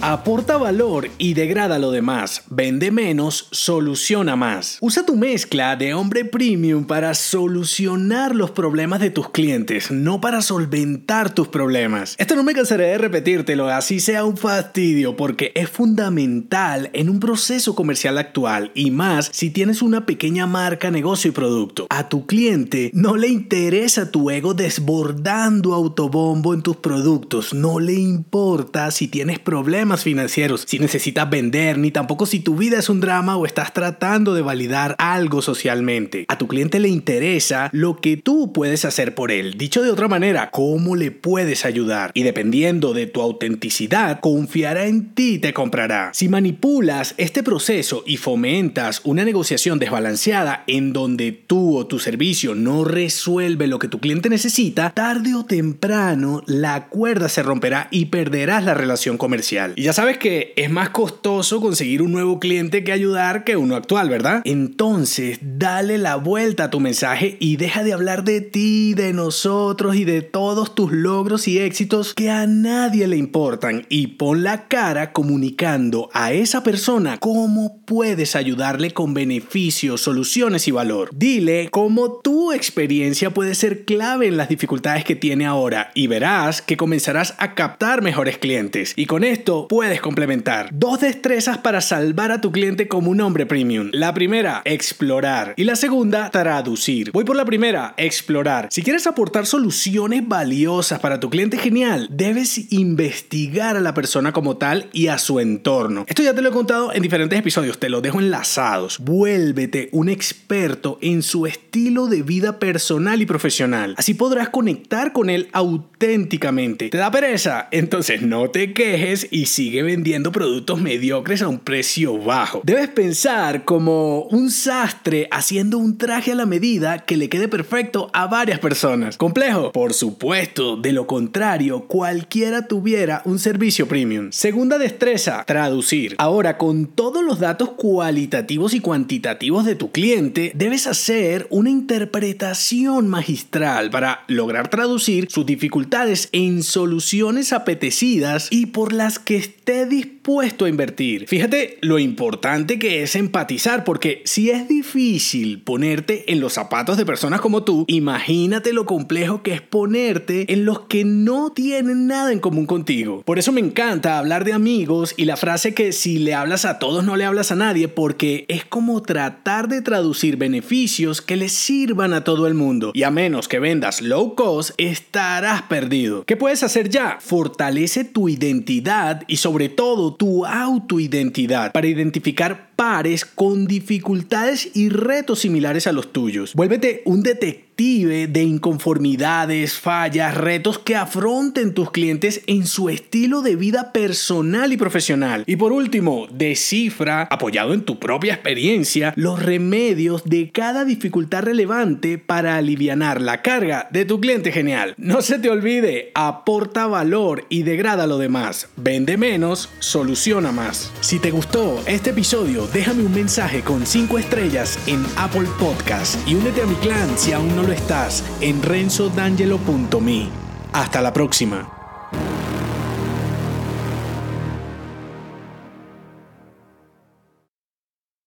Aporta valor y degrada lo demás. Vende menos, soluciona más. Usa tu mezcla de hombre premium para solucionar los problemas de tus clientes, no para solventar tus problemas. Esto no me cansaré de repetírtelo, así sea un fastidio, porque es fundamental en un proceso comercial actual y más si tienes una pequeña marca, negocio y producto. A tu cliente no le interesa tu ego desbordando autobombo en tus productos, no le importa si tienes problemas financieros, si necesitas vender, ni tampoco si tu vida es un drama o estás tratando de validar algo socialmente. A tu cliente le interesa lo que tú puedes hacer por él. Dicho de otra manera, cómo le puedes ayudar. Y dependiendo de tu autenticidad, confiará en ti y te comprará. Si manipulas este proceso y fomentas una negociación desbalanceada en donde tú o tu servicio no resuelve lo que tu cliente necesita, tarde o temprano la cuerda se romperá y perderás la relación comercial. Y ya sabes que es más costoso conseguir un nuevo cliente que ayudar que uno actual, ¿verdad? Entonces, dale la vuelta a tu mensaje y deja de hablar de ti, de nosotros y de todos tus logros y éxitos que a nadie le importan y pon la cara comunicando a esa persona cómo puedes ayudarle con beneficios, soluciones y valor. Dile cómo tu experiencia puede ser clave en las dificultades que tiene ahora y verás que comenzarás a captar mejores clientes. Y con esto puedes complementar. Dos destrezas para salvar a tu cliente como un hombre premium. La primera, explorar. Y la segunda, traducir. Voy por la primera, explorar. Si quieres aportar soluciones valiosas para tu cliente genial, debes investigar a la persona como tal y a su entorno. Esto ya te lo he contado en diferentes episodios, te lo dejo enlazados. Vuélvete un experto en su estilo de vida personal y profesional. Así podrás conectar con él auténticamente. ¿Te da pereza? Entonces no te quejes y sigue vendiendo productos mediocres a un precio bajo. Debes pensar como un sastre haciendo un traje a la medida que le quede perfecto a varias personas. ¿Complejo? Por supuesto, de lo contrario, cualquiera tuviera un servicio premium. Segunda destreza, traducir. Ahora, con todos los datos cualitativos y cuantitativos de tu cliente, debes hacer una interpretación magistral para lograr traducir sus dificultades en soluciones apetecidas y por las que esté a invertir. Fíjate lo importante que es empatizar, porque si es difícil ponerte en los zapatos de personas como tú, imagínate lo complejo que es ponerte en los que no tienen nada en común contigo. Por eso me encanta hablar de amigos y la frase que si le hablas a todos no le hablas a nadie, porque es como tratar de traducir beneficios que le sirvan a todo el mundo. Y a menos que vendas low cost, estarás perdido. ¿Qué puedes hacer ya? Fortalece tu identidad y sobre todo tu autoidentidad para identificar pares con dificultades y retos similares a los tuyos. Vuélvete un detective de inconformidades, fallas, retos que afronten tus clientes en su estilo de vida personal y profesional. Y por último, descifra, apoyado en tu propia experiencia, los remedios de cada dificultad relevante para aliviar la carga de tu cliente genial. No se te olvide, aporta valor y degrada lo demás. Vende menos, soluciona más. Si te gustó este episodio, déjame un mensaje con 5 estrellas en Apple Podcast y únete a mi clan si aún no estás en renzodangelo.me. Hasta la próxima.